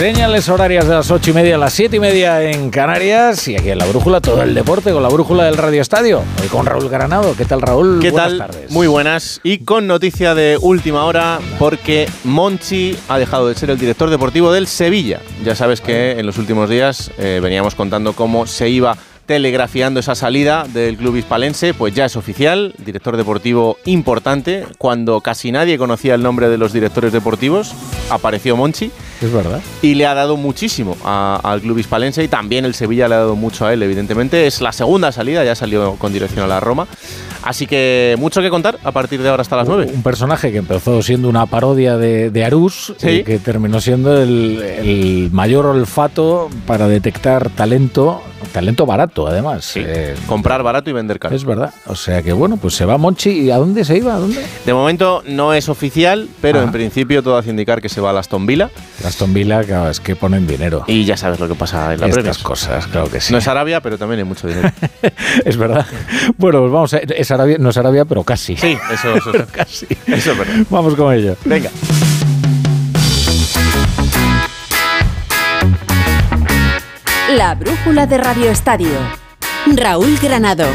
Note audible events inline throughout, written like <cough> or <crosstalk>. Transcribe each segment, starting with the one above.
Señales horarias de las ocho y media a las siete y media en Canarias y aquí en la brújula todo el deporte con la brújula del Radio Estadio. Hoy con Raúl Granado. ¿Qué tal, Raúl? ¿Qué buenas tal? tardes. Muy buenas. Y con noticia de última hora, porque Monchi ha dejado de ser el director deportivo del Sevilla. Ya sabes que en los últimos días eh, veníamos contando cómo se iba telegrafiando esa salida del club hispalense, pues ya es oficial, director deportivo importante. Cuando casi nadie conocía el nombre de los directores deportivos, apareció Monchi Es verdad. y le ha dado muchísimo a- al club hispalense y también el Sevilla le ha dado mucho a él, evidentemente. Es la segunda salida, ya salió con dirección a la Roma. Así que mucho que contar a partir de ahora hasta las 9. Un personaje que empezó siendo una parodia de, de Arús Sí. y que terminó siendo el, el mayor olfato para detectar talento, talento barato además. Eh, Comprar barato y vender caro. es verdad. O sea que bueno, pues se va Monchi. ¿Y a dónde se iba? ¿A dónde? De momento no es oficial, pero Ah. en principio todo hace indicar que se va a Aston Villa. Aston Villa, claro, es que ponen dinero. Y ya sabes lo que pasa en la Premier. Estas cosas, claro que sí. No es Arabia, pero también hay mucho dinero. <laughs> Es verdad. Bueno, pues vamos a, es Arabia, no es Arabia, pero casi. Sí, eso, eso, Pero <laughs> casi. eso. Vamos con ello. Venga. La brújula de Radio Estadio. Raúl Granado.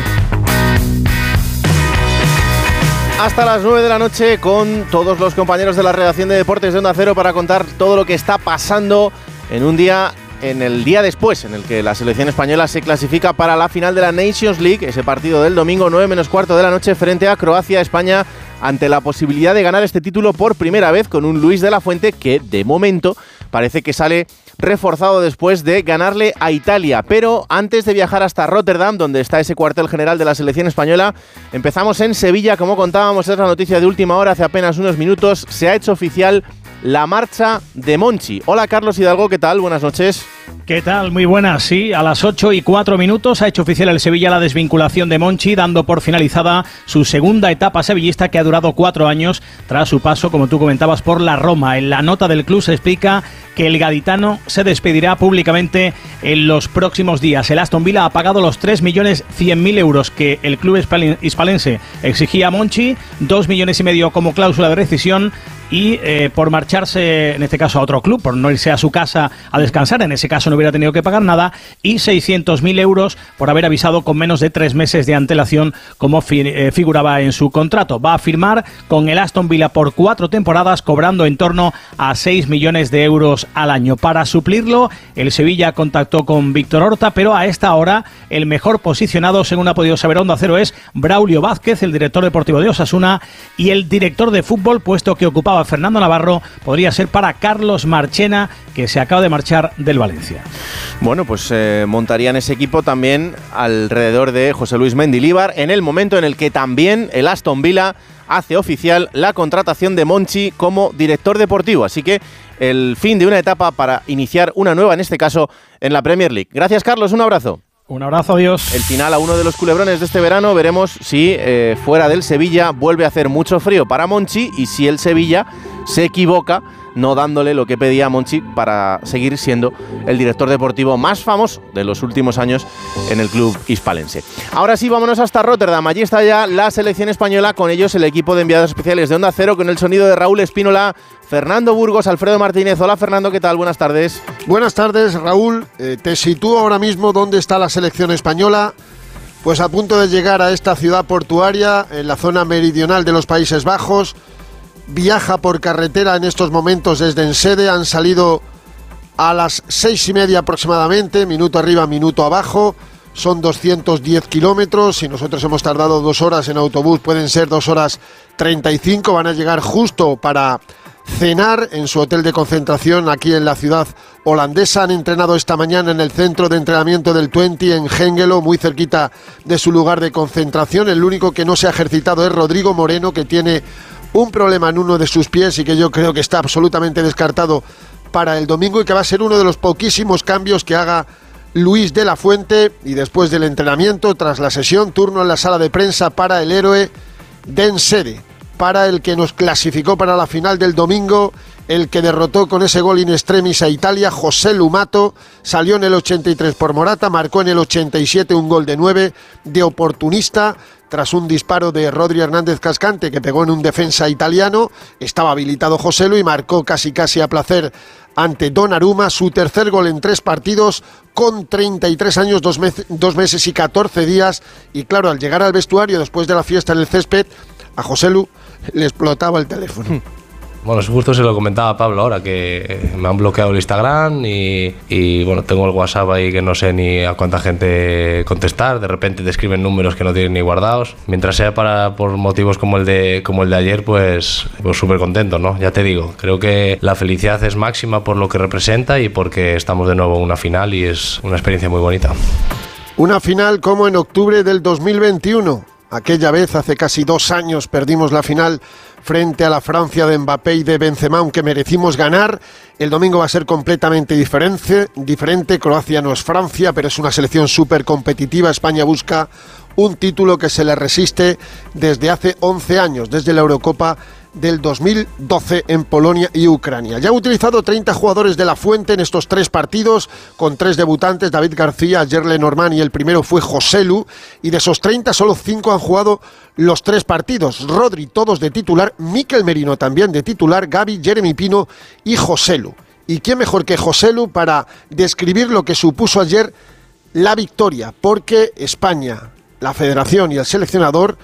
Hasta las 9 de la noche con todos los compañeros de la redacción de Deportes de Onda Cero para contar todo lo que está pasando en un día, en el día después, en el que la selección española se clasifica para la final de la Nations League, ese partido del domingo 9 menos cuarto de la noche frente a Croacia, España, ante la posibilidad de ganar este título por primera vez con un Luis de la Fuente que de momento parece que sale reforzado después de ganarle a Italia. Pero antes de viajar hasta Rotterdam, donde está ese cuartel general de la selección española, empezamos en Sevilla, como contábamos, es la noticia de última hora, hace apenas unos minutos, se ha hecho oficial la marcha de Monchi. Hola Carlos Hidalgo, ¿qué tal? Buenas noches. ¿Qué tal? Muy buenas. Sí, a las 8 y 4 minutos ha hecho oficial el Sevilla la desvinculación de Monchi, dando por finalizada su segunda etapa sevillista que ha durado cuatro años tras su paso, como tú comentabas, por la Roma. En la nota del club se explica que el gaditano se despedirá públicamente en los próximos días. El Aston Villa ha pagado los 3 millones 100 mil euros que el club hispalen- hispalense exigía a Monchi, 2 millones y medio como cláusula de rescisión y eh, por marcharse, en este caso, a otro club, por no irse a su casa a descansar, en ese caso no hubiera tenido que pagar nada, y 600.000 euros por haber avisado con menos de tres meses de antelación, como eh, figuraba en su contrato. Va a firmar con el Aston Villa por cuatro temporadas, cobrando en torno a 6 millones de euros al año. Para suplirlo, el Sevilla contactó con Víctor Horta, pero a esta hora el mejor posicionado, según ha podido saber Onda Cero, es Braulio Vázquez, el director deportivo de Osasuna, y el director de fútbol, puesto que ocupaba Fernando Navarro, podría ser para Carlos Marchena, que se acaba de marchar del Valencia. Bueno, pues eh, montarían ese equipo también alrededor de José Luis Mendilíbar en el momento en el que también el Aston Villa hace oficial la contratación de Monchi como director deportivo. Así que el fin de una etapa para iniciar una nueva, en este caso, en la Premier League. Gracias, Carlos. Un abrazo. Un abrazo, adiós. El final a uno de los culebrones de este verano. Veremos si eh, fuera del Sevilla vuelve a hacer mucho frío para Monchi y si el Sevilla se equivoca no dándole lo que pedía Monchi para seguir siendo el director deportivo más famoso de los últimos años en el club hispalense. Ahora sí, vámonos hasta Rotterdam. Allí está ya la selección española, con ellos el equipo de enviados especiales de Onda Cero, con el sonido de Raúl Espínola, Fernando Burgos, Alfredo Martínez. Hola Fernando, ¿qué tal? Buenas tardes. Buenas tardes, Raúl. Eh, te sitúo ahora mismo dónde está la selección española. Pues a punto de llegar a esta ciudad portuaria, en la zona meridional de los Países Bajos. Viaja por carretera en estos momentos desde Ensede. Han salido a las seis y media aproximadamente, minuto arriba, minuto abajo. Son 210 kilómetros. Si nosotros hemos tardado dos horas en autobús, pueden ser dos horas 35. Van a llegar justo para cenar en su hotel de concentración aquí en la ciudad holandesa. Han entrenado esta mañana en el centro de entrenamiento del 20 en Hengelo, muy cerquita de su lugar de concentración. El único que no se ha ejercitado es Rodrigo Moreno, que tiene un problema en uno de sus pies y que yo creo que está absolutamente descartado para el domingo y que va a ser uno de los poquísimos cambios que haga Luis de la Fuente y después del entrenamiento, tras la sesión, turno en la sala de prensa para el héroe Densede, para el que nos clasificó para la final del domingo, el que derrotó con ese gol in extremis a Italia, José Lumato, salió en el 83 por Morata, marcó en el 87 un gol de 9 de oportunista, tras un disparo de Rodri Hernández Cascante que pegó en un defensa italiano, estaba habilitado José Lu y marcó casi casi a placer ante Donnarumma, su tercer gol en tres partidos con 33 años, dos, meses y 14 días. Y claro, al llegar al vestuario después de la fiesta en el césped, a José Lu le explotaba el teléfono. Bueno, justo se lo comentaba a Pablo ahora, que me han bloqueado el Instagram y, bueno, tengo el WhatsApp ahí que no sé ni a cuánta gente contestar, de repente te escriben números que no tienen ni guardados. Mientras sea para, por motivos como el de, como el de ayer, pues pues súper contento, ¿no? Ya te digo, creo que la felicidad es máxima por lo que representa y porque estamos de nuevo en una final y es una experiencia muy bonita. Una final como en octubre del 2021. Aquella vez, hace casi dos años, perdimos la final frente a la Francia de Mbappé y de Benzema, aunque merecimos ganar. El domingo va a ser completamente diferente. diferente. Croacia no es Francia, pero es una selección súper competitiva. España busca un título que se le resiste desde hace 11 años, desde la Eurocopa del 2012 en Polonia y Ucrania. Ya ha utilizado 30 jugadores de la Fuente en estos tres partidos, con tres debutantes, David García, Gerle Norman y el primero fue Joselu, y de esos 30 solo 5 han jugado los tres partidos. Rodri todos de titular, Miquel Merino también de titular, Gaby, Jeremy Pino y Joselu. ¿Y quién mejor que Joselu para describir lo que supuso ayer la victoria? Porque España, la federación y el seleccionador,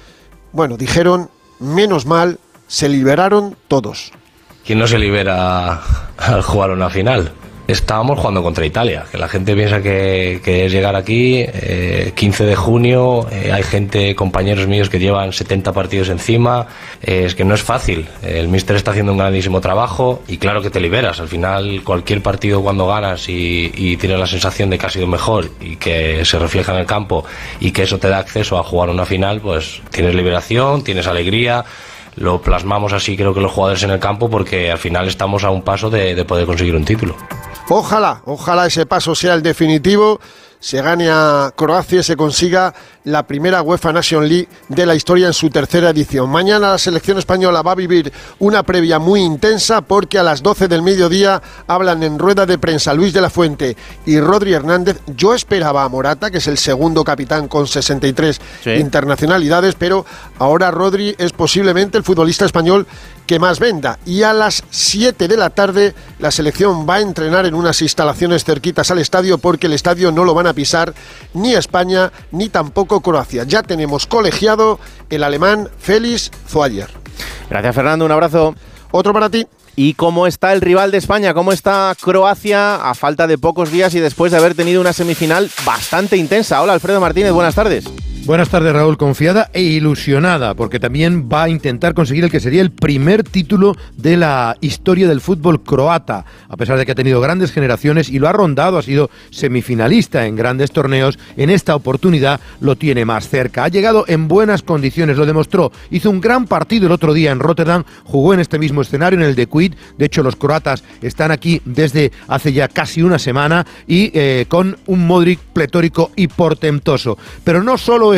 bueno, dijeron, menos mal, se liberaron todos. ¿Quién no se libera al jugar una final? Estábamos jugando contra Italia, que la gente piensa que, es llegar aquí, 15 eh, de junio, eh, hay gente, compañeros míos que llevan 70 partidos encima, eh, es que no es fácil, el míster está haciendo un grandísimo trabajo y claro que te liberas, al final cualquier partido cuando ganas y, y tienes la sensación de que ha sido mejor y que se refleja en el campo y que eso te da acceso a jugar una final, pues tienes liberación, tienes alegría, lo plasmamos así creo que los jugadores en el campo porque al final estamos a un paso de, de poder conseguir un título. Ojalá, ojalá ese paso sea el definitivo se gane a Croacia y se consiga la primera UEFA Nation League de la historia en su tercera edición. Mañana la selección española va a vivir una previa muy intensa porque a las 12 del mediodía hablan en rueda de prensa Luis de la Fuente y Rodri Hernández. Yo esperaba a Morata, que es el segundo capitán con 63 internacionalidades, pero ahora Rodri es posiblemente el futbolista español que más venda. Y a las 7 de la tarde la selección va a entrenar en unas instalaciones cerquitas al estadio porque el estadio no lo van a pisar ni España ni tampoco Croacia. Ya tenemos colegiado el alemán Félix Zoayer. Gracias Fernando, un abrazo. Otro para ti. ¿Y cómo está el rival de España? ¿Cómo está Croacia a falta de pocos días y después de haber tenido una semifinal bastante intensa? Hola Alfredo Martínez, buenas tardes. Buenas tardes, Raúl. Confiada e ilusionada, porque también va a intentar conseguir el que sería el primer título de la historia del fútbol croata, a pesar de que ha tenido grandes generaciones y lo ha rondado, ha sido semifinalista en grandes torneos. En esta oportunidad lo tiene más cerca. Ha llegado en buenas condiciones, lo demostró. Hizo un gran partido el otro día en Rotterdam, jugó en este mismo escenario, en el de Quid. De hecho, los croatas están aquí desde hace ya casi una semana y eh, con un Modric pletórico y portentoso. Pero no solo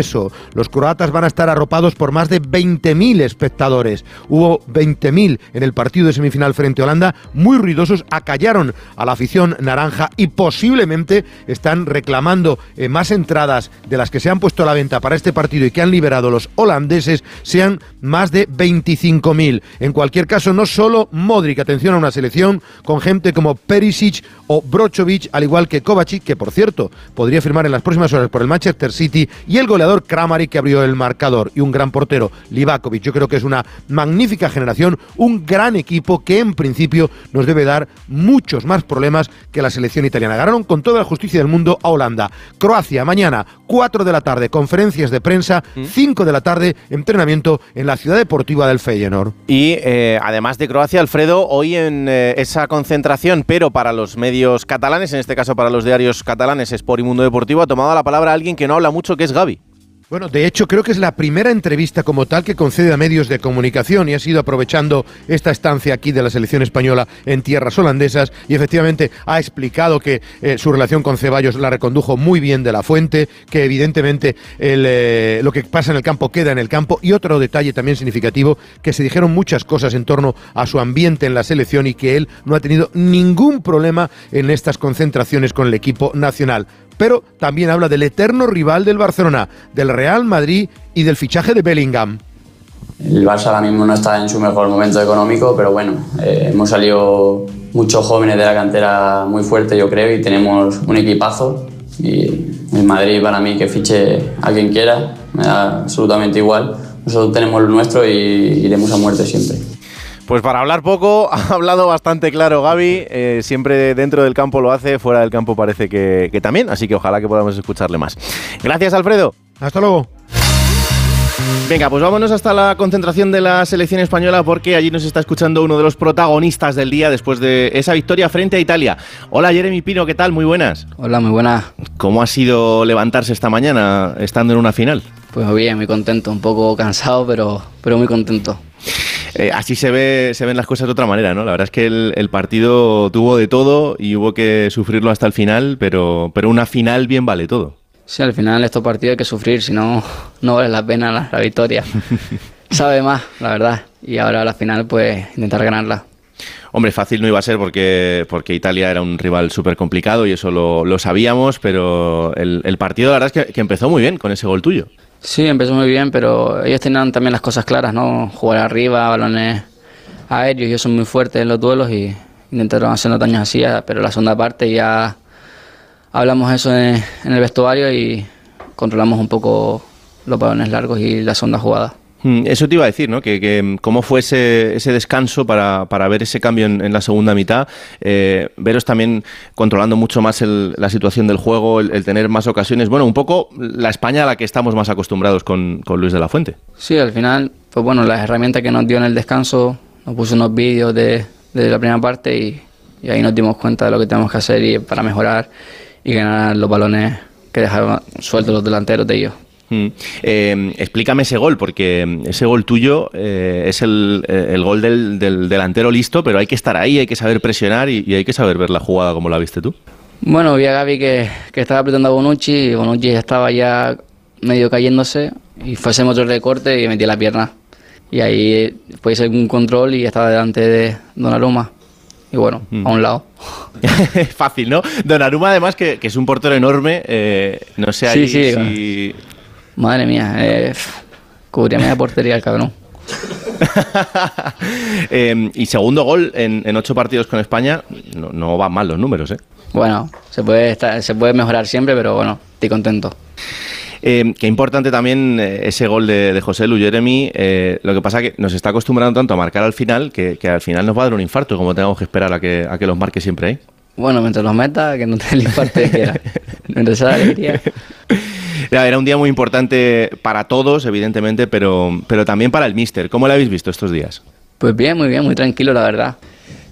los croatas van a estar arropados por más de 20.000 espectadores. Hubo 20.000 en el partido de semifinal frente a Holanda, muy ruidosos, acallaron a la afición naranja y posiblemente están reclamando eh, más entradas de las que se han puesto a la venta para este partido y que han liberado los holandeses, sean más de 25.000. En cualquier caso, no solo Modric, atención a una selección con gente como Perisic o Brochovic, al igual que Kovacic, que por cierto podría firmar en las próximas horas por el Manchester City, y el goleador Kramaric que abrió el marcador, y un gran portero, Livakovic. Yo creo que es una magnífica generación, un gran equipo que en principio nos debe dar muchos más problemas que la selección italiana. Ganaron con toda la justicia del mundo a Holanda. Croacia, mañana, 4 de la tarde, conferencias de prensa, 5 mm. de la tarde, entrenamiento en la ciudad deportiva del Feyenoord. Y eh, además de Croacia, Alfredo, hoy en eh, esa concentración, pero para los medios catalanes, en este caso para los diarios catalanes, Sport y Mundo Deportivo, ha tomado la palabra alguien que no habla mucho, que es Gaby. Bueno, de hecho creo que es la primera entrevista como tal que concede a medios de comunicación y ha sido aprovechando esta estancia aquí de la selección española en tierras holandesas y efectivamente ha explicado que eh, su relación con Ceballos la recondujo muy bien de la fuente, que evidentemente eh, lo que pasa en el campo queda en el campo y otro detalle también significativo, que se dijeron muchas cosas en torno a su ambiente en la selección y que él no ha tenido ningún problema en estas concentraciones con el equipo nacional pero también habla del eterno rival del Barcelona, del Real Madrid y del fichaje de Bellingham. El Barça ahora mismo no está en su mejor momento económico, pero bueno, eh, hemos salido muchos jóvenes de la cantera muy fuertes, yo creo, y tenemos un equipazo. Y en Madrid, para mí, que fiche a quien quiera, me da absolutamente igual. Nosotros tenemos lo nuestro y iremos a muerte siempre. Pues para hablar poco, <laughs> ha hablado bastante claro Gaby. Eh, siempre dentro del campo lo hace, fuera del campo parece que, que también. Así que ojalá que podamos escucharle más. Gracias, Alfredo. Hasta luego. Venga, pues vámonos hasta la concentración de la selección española porque allí nos está escuchando uno de los protagonistas del día después de esa victoria frente a Italia. Hola Jeremy Pino, ¿qué tal? Muy buenas. Hola, muy buenas. ¿Cómo ha sido levantarse esta mañana estando en una final? Pues bien, muy contento, un poco cansado, pero, pero muy contento. Eh, así se, ve, se ven las cosas de otra manera, ¿no? La verdad es que el, el partido tuvo de todo y hubo que sufrirlo hasta el final, pero, pero una final bien vale todo. Sí, al final estos partidos hay que sufrir, si no, no vale la pena la, la victoria. <laughs> Sabe más, la verdad. Y ahora a la final, pues intentar ganarla. Hombre, fácil no iba a ser porque, porque Italia era un rival súper complicado y eso lo, lo sabíamos, pero el, el partido la verdad es que, que empezó muy bien con ese gol tuyo. Sí, empezó muy bien, pero ellos tenían también las cosas claras, ¿no? Jugar arriba, balones aéreos, ellos son muy fuertes en los duelos y intentaron hacernos daños así, pero la segunda parte ya hablamos eso en, en el vestuario y controlamos un poco los balones largos y la segunda jugada. Mm, Eso te iba a decir, ¿no? Que, que cómo fue ese, ese descanso para, para ver ese cambio en, en la segunda mitad. Eh, veros también controlando mucho más el- la situación del juego, el, el tener más ocasiones. Bueno, un poco la España a la que estamos más acostumbrados con, con Luis de la Fuente. Sí, al final, pues bueno, las herramientas que nos dio en el descanso, nos puso unos vídeos de, de la primera parte y, y ahí nos dimos cuenta de lo que tenemos que hacer y para mejorar y ganar los balones que dejaban sueltos los delanteros de ellos. Mm. Eh, explícame ese gol, porque ese gol tuyo eh, es el, eh, el gol del, del delantero listo, pero hay que estar ahí, hay que saber presionar y, y hay que saber ver la jugada como la viste tú. Bueno, vi a Gaby que, que estaba apretando a Bonucci y Bonucci ya estaba ya medio cayéndose y fue ese otro recorte y metí la pierna. Y ahí pues hice un control y estaba delante de Donnarumma. Y bueno, Mm. a un lado. <laughs> Fácil, ¿no? Donnarumma, además, que, que es un portero enorme, eh, no sé ahí Sí, sí, si... Madre mía, eh, cubría media portería el cabrón. <laughs> Eh, y segundo gol en, en ocho partidos con España, no, no van mal los números, ¿eh? Bueno, se puede, estar- se puede mejorar siempre, pero bueno, estoy contento. Eh, qué importante también eh, ese gol de, de José Lu Jeremy. eh, lo que pasa que nos está acostumbrando tanto a marcar al final que, que al final nos va a dar un infarto, como tengamos que esperar a que, a que los marque siempre ahí. Bueno, mientras los meta, que no te <laughs> el infarto que quiera. Mientras sea la alegría. <laughs> Era un día muy importante para todos, evidentemente, pero, pero también para el míster. ¿Cómo lo habéis visto estos días? Pues bien, muy bien, muy tranquilo, la verdad.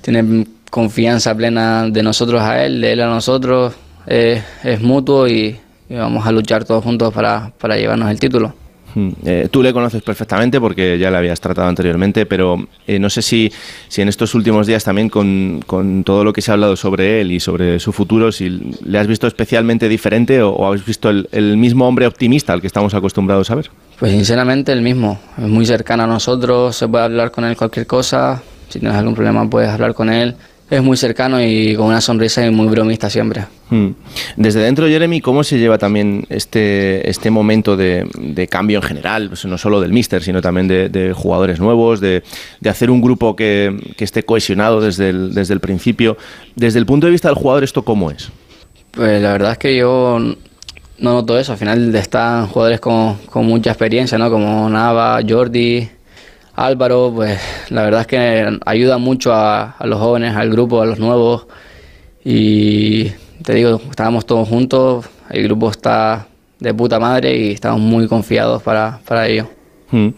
Tiene confianza plena de nosotros a él, de él a nosotros. eh, es mutuo y, y vamos a luchar todos juntos para, para llevarnos el título. Mm, eh, tú le conoces perfectamente porque ya le habías tratado anteriormente, pero eh, no sé si, si en estos últimos días también con, con todo lo que se ha hablado sobre él y sobre su futuro, si le has visto especialmente diferente o, o visto el, el mismo hombre optimista al que estamos acostumbrados a ver. Pues sinceramente el mismo, es muy cercano a nosotros, se puede hablar con él cualquier cosa, si tienes algún problema puedes hablar con él. Es muy cercano y con una sonrisa y muy bromista siempre. Mm. Desde dentro, Jeremy, ¿cómo se lleva también este, este momento de, de cambio en general? Pues no solo del míster, sino también de, de jugadores nuevos, de, de hacer un grupo que, que esté cohesionado desde el, desde el principio. Desde el punto de vista del jugador, ¿esto cómo es? Pues la verdad es que yo no noto eso. Al final están jugadores con, con mucha experiencia, ¿no? Como Nava, Jordi, Álvaro. Pues la verdad es que ayuda mucho a, a los jóvenes, al grupo, a los nuevos. Y te digo, estábamos todos juntos. El grupo está de puta madre y estamos muy confiados para, para ello. Mm.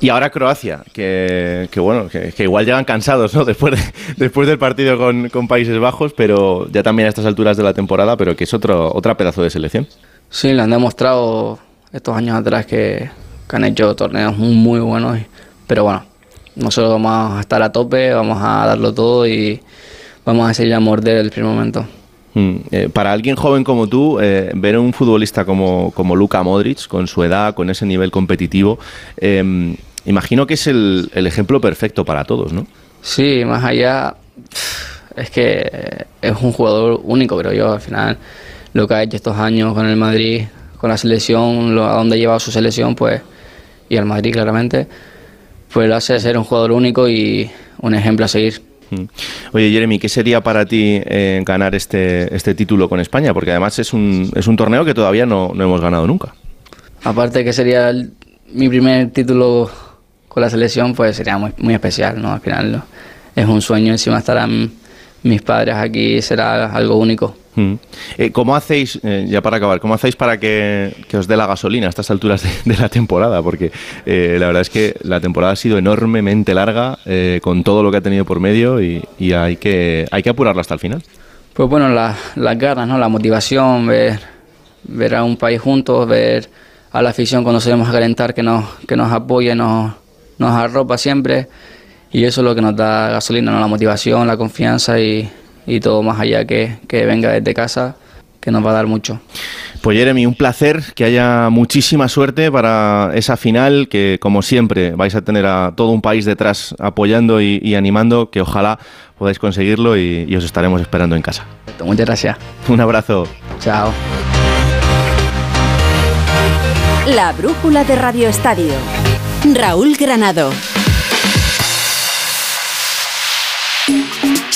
Y ahora Croacia, que, que bueno, que, que igual llegan cansados, ¿no? <laughs> Después, de- después del partido con, con Países Bajos, pero ya también a estas alturas de la temporada, pero que es otro, otra pedazo de selección. Sí, le han demostrado estos años atrás que, que han hecho torneos muy, muy buenos. y- Pero bueno, nosotros vamos a estar a tope, vamos a darlo todo y vamos a seguir a morder el primer momento. Mm, eh, para alguien joven como tú, eh, ver a un futbolista como, como Luka Modric, con su edad, con ese nivel competitivo, eh, imagino que es el, el ejemplo perfecto para todos, ¿no? Sí, más allá, es que es un jugador único, creo yo. Al final, lo que ha hecho estos años con el Madrid, con la selección, lo, a dónde ha llevado su selección, pues, y al Madrid claramente, pues lo hace ser un jugador único y un ejemplo a seguir. Mm. Oye, Jeremy, ¿qué sería para ti eh, ganar este, este título con España? Porque además es un, es un torneo que todavía no, no hemos ganado nunca. Aparte que sería el- mi primer título con la selección, pues sería muy, muy especial, ¿no? Al final ¿no? es un sueño, encima estarán mis padres aquí, será algo único. Mm. Eh, ¿Cómo hacéis, eh, ya para acabar, cómo hacéis para que, que os dé la gasolina a estas alturas de, de la temporada? Porque eh, la verdad es que la temporada ha sido enormemente larga, eh, con todo lo que ha tenido por medio y, y hay, que, hay que apurarla hasta el final. Pues bueno, la- las ganas, ¿no? La motivación, ver, ver a un país juntos, ver a la afición cuando salimos a calentar que nos, que nos apoya, nos, nos arropa siempre. Y eso es lo que nos da gasolina, ¿no? La motivación, la confianza y, y todo más allá que, que venga desde casa, que nos va a dar mucho. Pues Jeremy, un placer, que haya muchísima suerte para esa final, que como siempre vais a tener a todo un país detrás apoyando y, y animando, que ojalá podáis conseguirlo y, y os estaremos esperando en casa. Muchas gracias. Un abrazo. Chao. La brújula de Radio Estadio. Raúl Granado.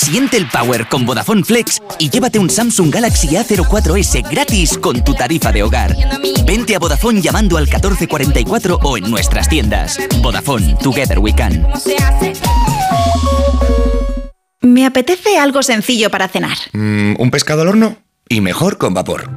Siente el power con Vodafone Flex y llévate un Samsung Galaxy A04S gratis con tu tarifa de hogar. Vente a Vodafone llamando al 1444 o en nuestras tiendas. Vodafone, Together We Can. Me apetece algo sencillo para cenar. Mm, ¿Un pescado al horno? Y mejor con vapor.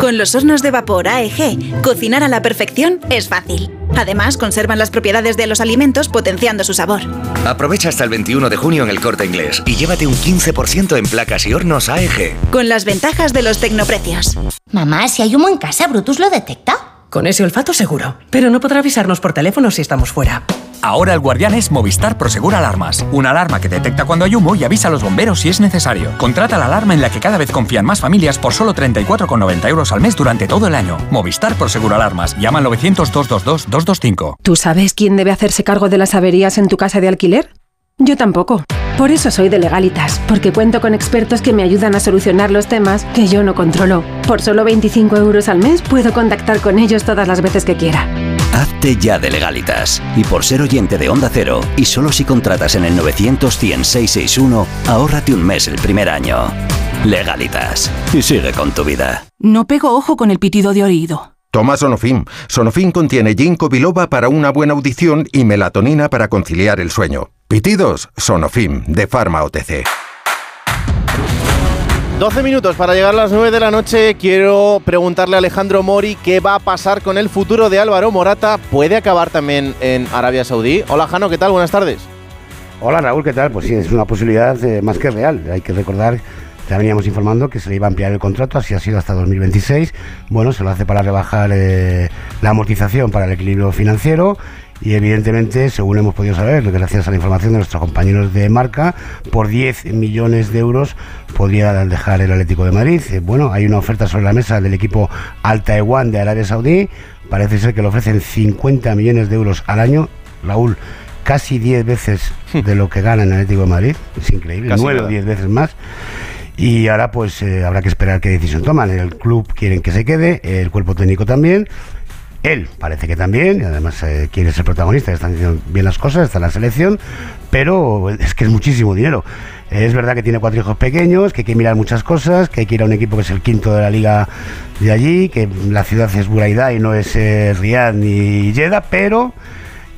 Con los hornos de vapor AEG, cocinar a la perfección es fácil. Además, conservan las propiedades de los alimentos potenciando su sabor. Aprovecha hasta el 21 de junio en el corte inglés y llévate un 15% en placas y hornos AEG. Con las ventajas de los tecnoprecios. Mamá, si hay humo en casa, ¿Brutus lo detecta? Con ese olfato seguro, pero no podrá avisarnos por teléfono si estamos fuera. Ahora el guardián es Movistar Prosegur Alarmas. Una alarma que detecta cuando hay humo y avisa a los bomberos si es necesario. Contrata la alarma en la que cada vez confían más familias por solo 34,90 euros al mes durante todo el año. Movistar Prosegur Alarmas. Llama al 900-222-225. ¿Tú sabes quién debe hacerse cargo de las averías en tu casa de alquiler? Yo tampoco. Por eso soy de Legalitas, porque cuento con expertos que me ayudan a solucionar los temas que yo no controlo. Por solo 25 euros al mes puedo contactar con ellos todas las veces que quiera. Hazte ya de legalitas. Y por ser oyente de Onda Cero, y solo si contratas en el 900 100 661, ahórrate un mes el primer año. Legalitas. Y sigue con tu vida. No pego ojo con el pitido de oído. Toma Sonofim. Sonofim contiene ginkgo biloba para una buena audición y melatonina para conciliar el sueño. Pitidos, Sonofim, de Pharma OTC. 12 minutos para llegar a las 9 de la noche. Quiero preguntarle a Alejandro Mori qué va a pasar con el futuro de Álvaro Morata. ¿Puede acabar también en Arabia Saudí? Hola Jano, ¿qué tal? Buenas tardes. Hola Raúl, ¿qué tal? Pues sí, es una posibilidad eh, más que real. Hay que recordar, ya veníamos informando que se le iba a ampliar el contrato, así ha sido hasta 2026. Bueno, se lo hace para rebajar eh, la amortización para el equilibrio financiero. Y evidentemente, según hemos podido saber, gracias a la información de nuestros compañeros de marca, por 10 millones de euros podría dejar el Atlético de Madrid. Eh, Bueno, hay una oferta sobre la mesa del equipo Al Taiwan de Arabia Saudí. Parece ser que le ofrecen 50 millones de euros al año. Raúl, casi 10 veces de lo que gana en el Atlético de Madrid. Es increíble, Casi 9 o nada. 10 veces más. Y ahora pues eh, habrá que esperar qué decisión toman. El club quieren que se quede, el cuerpo técnico también. Él parece que también, y además eh, quiere ser protagonista, están haciendo bien las cosas, está en la selección, pero es que es muchísimo dinero. Es verdad que tiene cuatro hijos pequeños, que hay que mirar muchas cosas, que hay que ir a un equipo que es el quinto de la liga de allí, que la ciudad es Buraidá y no es eh, ni Jeddah, pero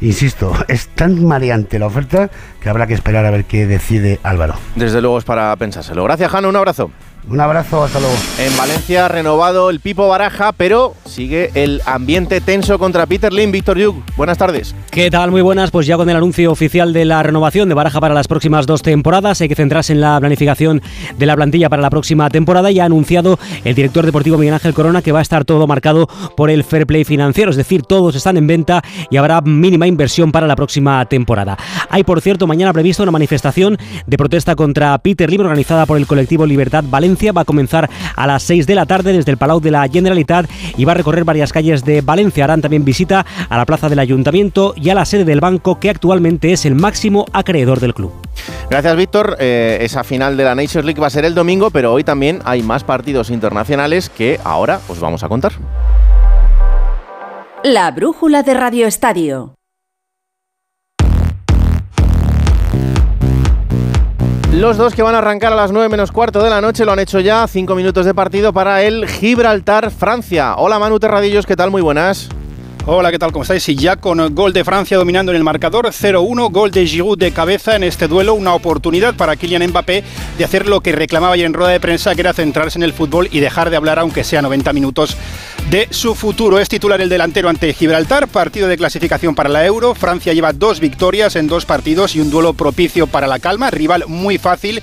insisto, <laughs> es tan mareante la oferta que habrá que esperar a ver qué decide Álvaro. Desde luego es para pensárselo. Gracias Jano, un abrazo. Un abrazo, hasta luego. En Valencia renovado el Pipo Baraja, pero sigue el ambiente tenso contra Peter Lim. Víctor Yuk, buenas tardes. ¿Qué tal? Muy buenas. Pues ya con el anuncio oficial de la renovación de Baraja para las próximas dos temporadas, hay que centrarse en la planificación de la plantilla para la próxima temporada y ha anunciado el director deportivo Miguel Ángel Corona que va a estar todo marcado por el fair play financiero, es decir, todos están en venta y habrá mínima inversión para la próxima temporada. Hay, por cierto, mañana prevista una manifestación de protesta contra Peter Lim organizada por el colectivo Libertad Valencia. Va a comenzar a las 6 de la tarde desde el Palau de la Generalitat y va a recorrer varias calles de Valencia. Harán también visita a la plaza del Ayuntamiento y a la sede del banco que actualmente es el máximo acreedor del club. Gracias, Víctor. Eh, esa final de la Nations League va a ser el domingo, pero hoy también hay más partidos internacionales que ahora os vamos a contar. La brújula de Radio Estadio. Los dos que van a arrancar a las 9 menos cuarto de la noche lo han hecho ya. Cinco minutos de partido para el Gibraltar-Francia. Hola Manu Terradillos, ¿qué tal? Muy buenas. Hola, ¿qué tal? ¿Cómo estáis? Y ya con gol de Francia dominando en el marcador 0-1, gol de Giroud de cabeza en este duelo, una oportunidad para Kylian Mbappé de hacer lo que reclamaba ayer en rueda de prensa, que era centrarse en el fútbol y dejar de hablar, aunque sea 90 minutos, de su futuro. Es titular el delantero ante Gibraltar, partido de clasificación para la Euro. Francia lleva dos victorias en dos partidos y un duelo propicio para la calma, rival muy fácil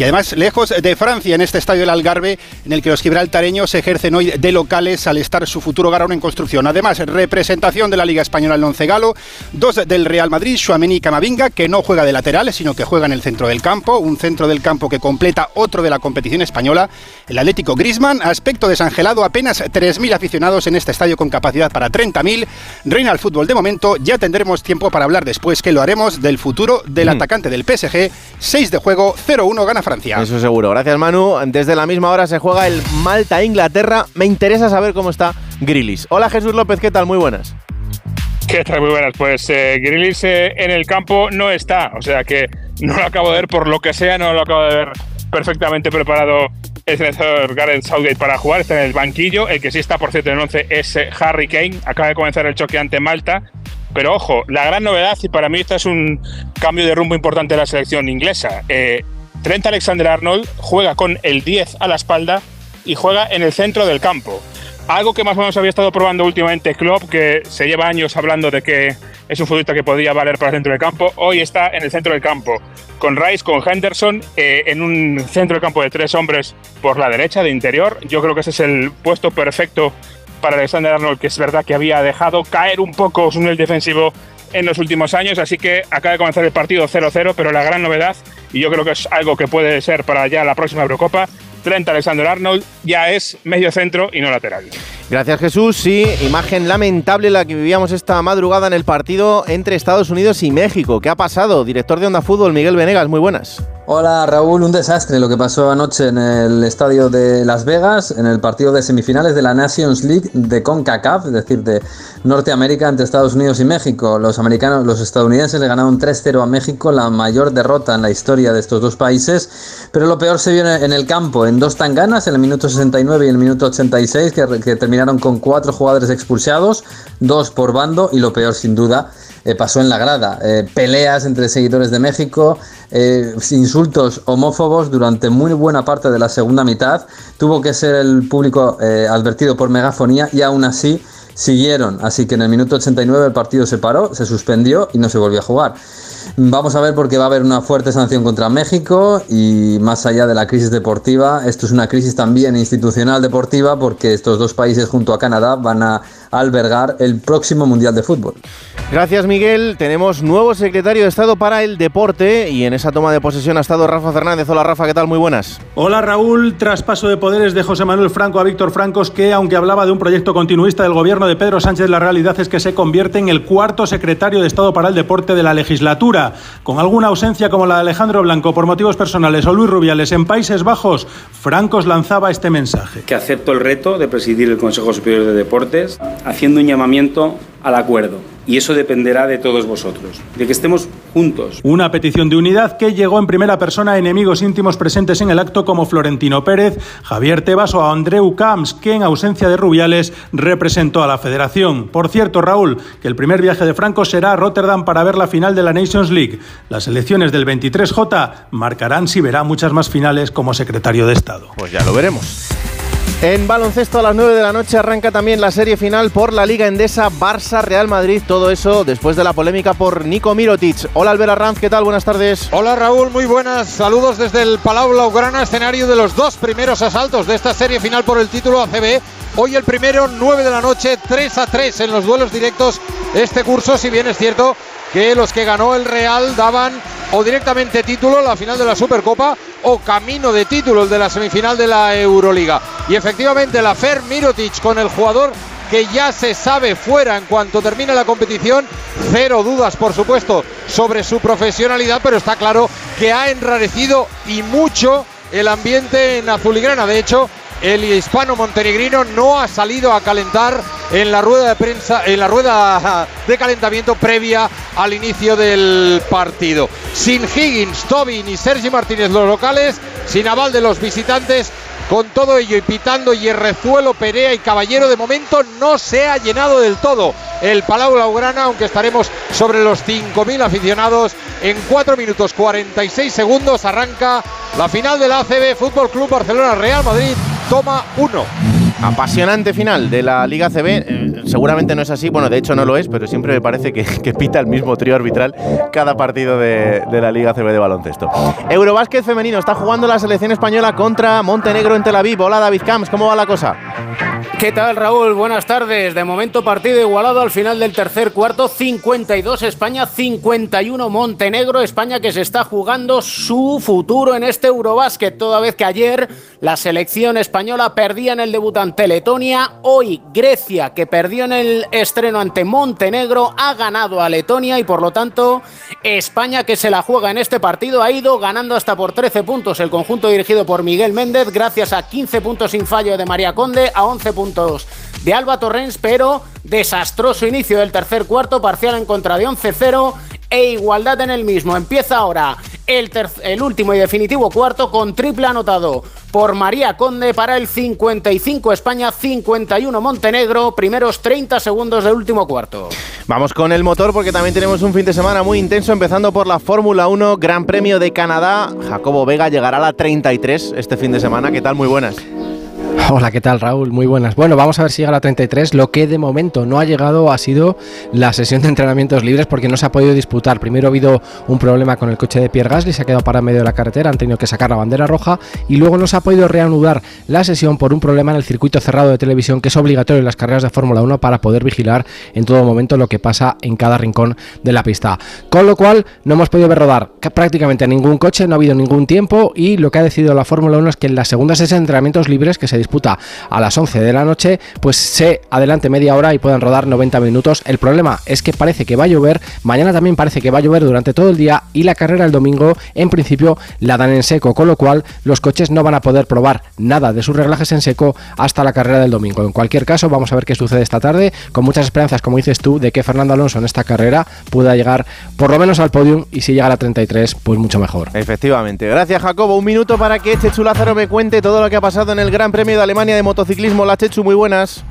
y además lejos de Francia en este estadio del Algarve en el que los gibraltareños ejercen hoy de locales al estar su futuro garón en construcción. Además, representación de la Liga Española el once galo, dos del Real Madrid, Suameni y Camavinga, que no juega de laterales, sino que juega en el centro del campo, un centro del campo que completa otro de la competición española, el Atlético Grisman, aspecto desangelado, apenas 3.000 aficionados en este estadio con capacidad para 30.000, reina el fútbol de momento, ya tendremos tiempo para hablar después que lo haremos del futuro del Mm. atacante del PSG, 6 de juego, 0-1 gana Francia. Eso seguro. Gracias, Manu. Desde la misma hora se juega el Malta-Inglaterra. Me interesa saber cómo está Grilis. Hola, Jesús López, ¿qué tal? Muy buenas. ¿Qué tal? Muy buenas. Pues eh, Grealish, eh, en el campo no está, o sea que no lo acabo de ver por lo que sea, no lo acabo de ver perfectamente preparado el seleccionador Gareth Southgate para jugar, está en el banquillo. El que sí está, por cierto, en el 11 es eh, Harry Kane. Acaba de comenzar el choque ante Malta. Pero ojo, la gran novedad, y para mí esto es un cambio de rumbo importante de la selección inglesa. Eh, Trent Alexander-Arnold juega con el 10 a la espalda y juega en el centro del campo. Algo que más o menos había estado probando últimamente Klopp, que se lleva años hablando de que es un futbolista que podría valer para el centro del campo, hoy está en el centro del campo, con Rice, con Henderson, eh, en un centro del campo de tres hombres por la derecha, de interior. Yo creo que ese es el puesto perfecto para Alexander Arnold, que es verdad que había dejado caer un poco su nivel defensivo en los últimos años, así que acaba de comenzar el partido 0-0, pero la gran novedad, y yo creo que es algo que puede ser para ya la próxima Eurocopa, Trent Alexander Arnold ya es medio centro y no lateral. Gracias Jesús. Sí, imagen lamentable la que vivíamos esta madrugada en el partido entre Estados Unidos y México. ¿Qué ha pasado? Director de Onda Fútbol, Miguel Venegas, muy buenas. Hola Raúl, un desastre lo que pasó anoche en el estadio de Las Vegas, en el partido de semifinales de la Nations League de CONCACAF, es decir, de Norteamérica entre Estados Unidos y México. Los americanos, los estadounidenses le ganaron 3-0 a México, la mayor derrota en la historia de estos dos países, pero lo peor se vio en el campo, en dos tanganas, en el minuto 69 y el minuto 86, que, que terminaron con cuatro jugadores expulsados, dos por bando, y lo peor sin duda eh, pasó en la grada. Eh, peleas entre seguidores de México, eh, insultos homófobos durante muy buena parte de la segunda mitad. Tuvo que ser el público advertido por megafonía y aún así siguieron. Así que en el minuto 89 el partido se paró, se suspendió y no se volvió a jugar. Vamos a ver porque va a haber una fuerte sanción contra México y más allá de la crisis deportiva, esto es una crisis también institucional deportiva porque estos dos países junto a Canadá van a albergar el próximo Mundial de Fútbol. Gracias Miguel. Tenemos nuevo secretario de Estado para el Deporte y en esa toma de posesión ha estado Rafa Fernández. Hola Rafa, ¿qué tal? Muy buenas. Hola Raúl, traspaso de poderes de José Manuel Franco a Víctor Francos que aunque hablaba de un proyecto continuista del gobierno de Pedro Sánchez, la realidad es que se convierte en el cuarto secretario de Estado para el Deporte de la legislatura. Con alguna ausencia como la de Alejandro Blanco por motivos personales o Luis Rubiales en Países Bajos, Francos lanzaba este mensaje. Que acepto el reto de presidir el Consejo Superior de Deportes haciendo un llamamiento al acuerdo. Y eso dependerá de todos vosotros, de que estemos juntos. Una petición de unidad que llegó en primera persona a enemigos íntimos presentes en el acto como Florentino Pérez, Javier Tebas o Andreu Camps, que en ausencia de Rubiales representó a la federación. Por cierto, Raúl, que el primer viaje de Franco será a Rotterdam para ver la final de la Nations League. Las elecciones del 23J marcarán si verá muchas más finales como secretario de Estado. Pues ya lo veremos. En baloncesto a las 9 de la noche arranca también la serie final por la Liga Endesa Barça-Real Madrid. Todo eso después de la polémica por Nico Mirotic. Hola Albert Arranz, ¿qué tal? Buenas tardes. Hola Raúl, muy buenas. Saludos desde el Palau Blaugrana, escenario de los dos primeros asaltos de esta serie final por el título ACB. Hoy el primero, 9 de la noche, 3 a 3 en los duelos directos este curso, si bien es cierto que los que ganó el Real daban o directamente título la final de la Supercopa o camino de título el de la semifinal de la Euroliga. Y efectivamente la Fer Mirotic con el jugador que ya se sabe fuera en cuanto termine la competición. Cero dudas, por supuesto, sobre su profesionalidad, pero está claro que ha enrarecido y mucho el ambiente en Azuligrana. De hecho, el hispano montenegrino no ha salido a calentar en la rueda de prensa, en la rueda de calentamiento previa al inicio del partido. Sin Higgins, Toby ni Sergi Martínez los locales, sin aval de los visitantes, con todo ello y pitando Hierrezuelo, Perea y Caballero, de momento no se ha llenado del todo el Palau Laugrana, aunque estaremos sobre los 5.000 aficionados. En 4 minutos 46 segundos arranca la final del ACB Fútbol Club Barcelona Real Madrid. Toma 1. Apasionante final de la Liga CB. Eh, seguramente no es así, bueno, de hecho no lo es, pero siempre me parece que, pita el mismo trío arbitral cada partido de, la Liga CB de baloncesto. Eurobásquet femenino está jugando la selección española contra Montenegro en Tel Aviv. Hola David Camps, ¿cómo va la cosa? ¿Qué tal Raúl? Buenas tardes. De momento partido igualado al final del tercer cuarto. 52 España, 51 Montenegro. España que se está jugando su futuro en este Eurobásquet. Toda vez que ayer la selección española perdía en el debut ante Letonia. Hoy Grecia que perdió en el estreno ante Montenegro ha ganado a Letonia y por lo tanto España que se la juega en este partido ha ido ganando hasta por 13 puntos el conjunto dirigido por Miguel Méndez gracias a 15 puntos sin fallo de María Conde a 11 puntos de Alba Torrens, pero desastroso inicio del tercer cuarto, parcial en contra de 11-0 e igualdad en el mismo. Empieza ahora el, el, último y definitivo cuarto con triple anotado por María Conde para el 55 España, 51 Montenegro, primeros 30 segundos del último cuarto. Vamos con el motor porque también tenemos un fin de semana muy intenso empezando por la Fórmula 1 Gran Premio de Canadá. Jacobo Vega llegará a la 33 este fin de semana. ¿Qué tal? Muy buenas. <laughs> Hola, ¿qué tal Raúl? Muy buenas. Bueno, vamos a ver si llega la 33. Lo que de momento no ha llegado ha sido la sesión de entrenamientos libres porque no se ha podido disputar. Primero ha habido un problema con el coche de Pierre Gasly, se ha quedado para medio de la carretera, han tenido que sacar la bandera roja y luego no se ha podido reanudar la sesión por un problema en el circuito cerrado de televisión que es obligatorio en las carreras de Fórmula 1 para poder vigilar en todo momento lo que pasa en cada rincón de la pista. Con lo cual no hemos podido ver rodar prácticamente ningún coche, no ha habido ningún tiempo y lo que ha decidido la Fórmula 1 es que en la segunda sesión de entrenamientos libres que se disputa a las 11 de la noche, pues se adelante media hora y puedan rodar 90 minutos. El problema es que parece que va a llover, mañana también parece que va a llover durante todo el día y la carrera el domingo en principio la dan en seco, con lo cual los coches no van a poder probar nada de sus reglajes en seco hasta la carrera del domingo. En cualquier caso, vamos a ver qué sucede esta tarde, con muchas esperanzas, como dices tú, de que Fernando Alonso en esta carrera pueda llegar por lo menos al podium y si llega a la 33, pues mucho mejor. Efectivamente. Gracias, Jacobo. Un minuto para que este chulázaro me cuente todo lo que ha pasado en el Gran Premio de Alemania de motociclismo. La Chechu, muy buenas.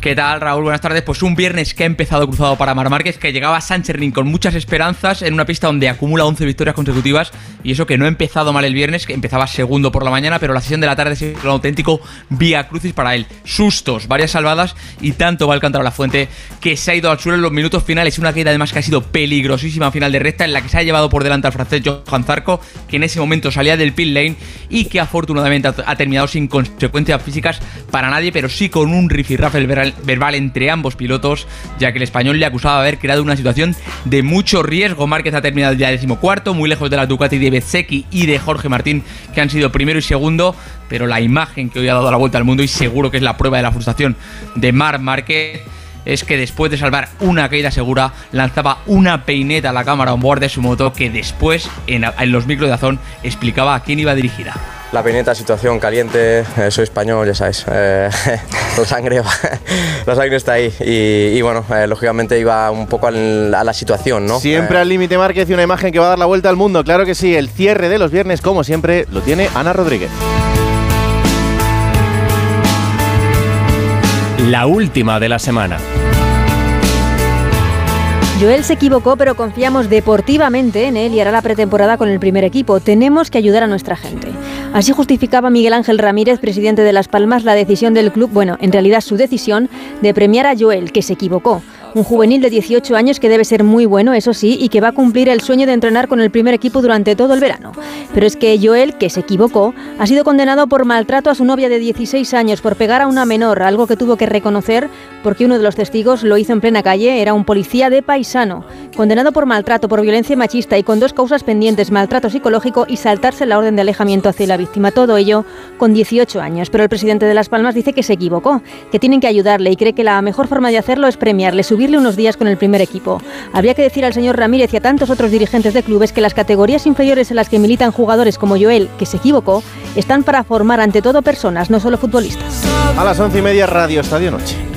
¿Qué tal, Raúl? Buenas tardes. Pues un viernes que ha empezado cruzado para Mar Márquez, que llegaba a Sánchez con muchas esperanzas en una pista donde acumula 11 victorias consecutivas y eso que no ha empezado mal el viernes, que empezaba segundo por la mañana, pero la sesión de la tarde es un auténtico vía crucis para él. Sustos, varias salvadas y tanto va a alcanzar a la fuente que se ha ido al suelo en los minutos finales. Una caída además que ha sido peligrosísima final de recta en la que se ha llevado por delante al francés Johan Zarco, que en ese momento salía del pit lane y que afortunadamente ha terminado sin consecuencias físicas para nadie, pero sí con un rifirrafe verbal entre ambos pilotos, ya que el español le acusaba de haber creado una situación de mucho riesgo. Márquez ha terminado día decimocuarto, muy lejos de la Ducati de Bezzecchi y de Jorge Martín, que han sido primero y segundo, pero la imagen que hoy ha dado la vuelta al mundo y seguro que es la prueba de la frustración de Mar Márquez es que después de salvar una caída segura, lanzaba una peineta a la cámara on board de su moto que después, en, los micros de Azón, explicaba a quién iba dirigida. La peineta, situación caliente, eh, soy español, ya sabes, eh, <laughs> la, sangre, la sangre está ahí y, bueno, eh, lógicamente iba un poco a la situación, ¿no? Siempre al límite Márquez y una imagen que va a dar la vuelta al mundo, claro que sí, el cierre de los viernes, como siempre, lo tiene Ana Rodríguez. La última de la semana. Joel se equivocó, pero confiamos deportivamente en él y hará la pretemporada con el primer equipo. Tenemos que ayudar a nuestra gente. Así justificaba Miguel Ángel Ramírez, presidente de Las Palmas, la decisión del club, bueno, en realidad su decisión, de premiar a Joel, que se equivocó un juvenil de 18 años que debe ser muy bueno, eso sí, y que va a cumplir el sueño de entrenar con el primer equipo durante todo el verano. Pero es que Joel, que se equivocó, ha sido condenado por maltrato a su novia de 16 años por pegar a una menor, algo que tuvo que reconocer porque uno de los testigos lo hizo en plena calle, era un policía de paisano, condenado por maltrato, por violencia machista y con dos causas pendientes, maltrato psicológico y saltarse la orden de alejamiento hacia la víctima. Todo ello con 18 años. Pero el presidente de Las Palmas dice que se equivocó, que tienen que ayudarle y cree que la mejor forma de hacerlo es premiarle, subir unos días con el primer equipo. Habría que decir al señor Ramírez y a tantos otros dirigentes de clubes que las categorías inferiores en las que militan jugadores como Joel, que se equivocó, están para formar ante todo personas, no solo futbolistas. A las once y media, Radio Estadio Noche.